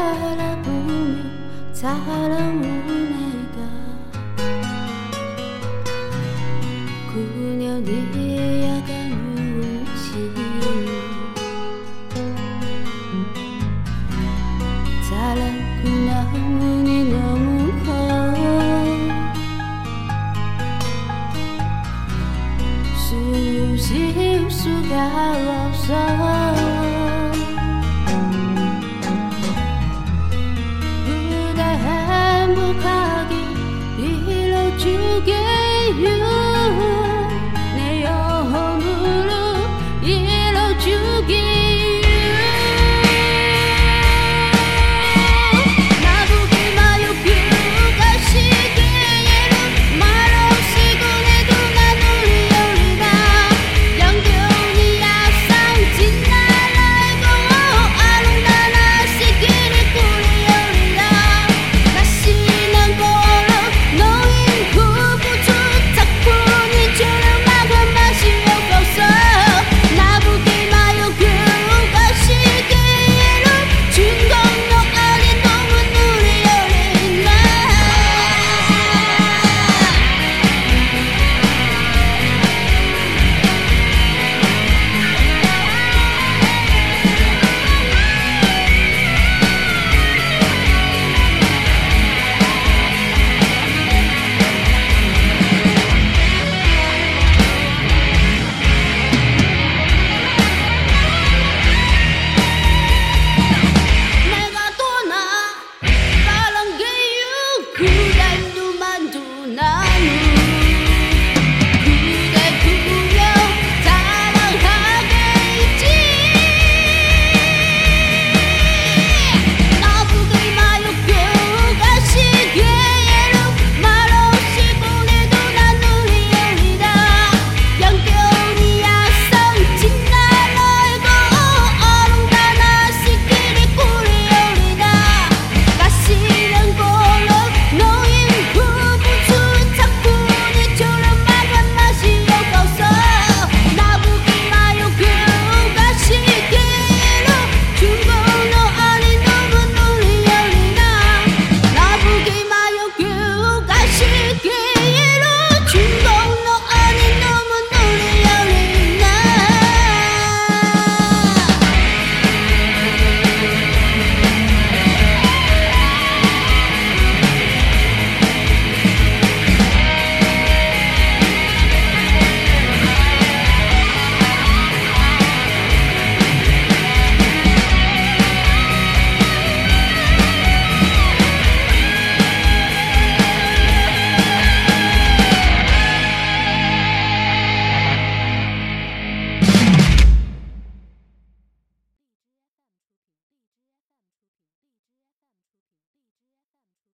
바라보며 살아온 내가 그녀의 야간울지? 사랑 그 나문이 너무 커. 숨쉴 수가 없어 只给。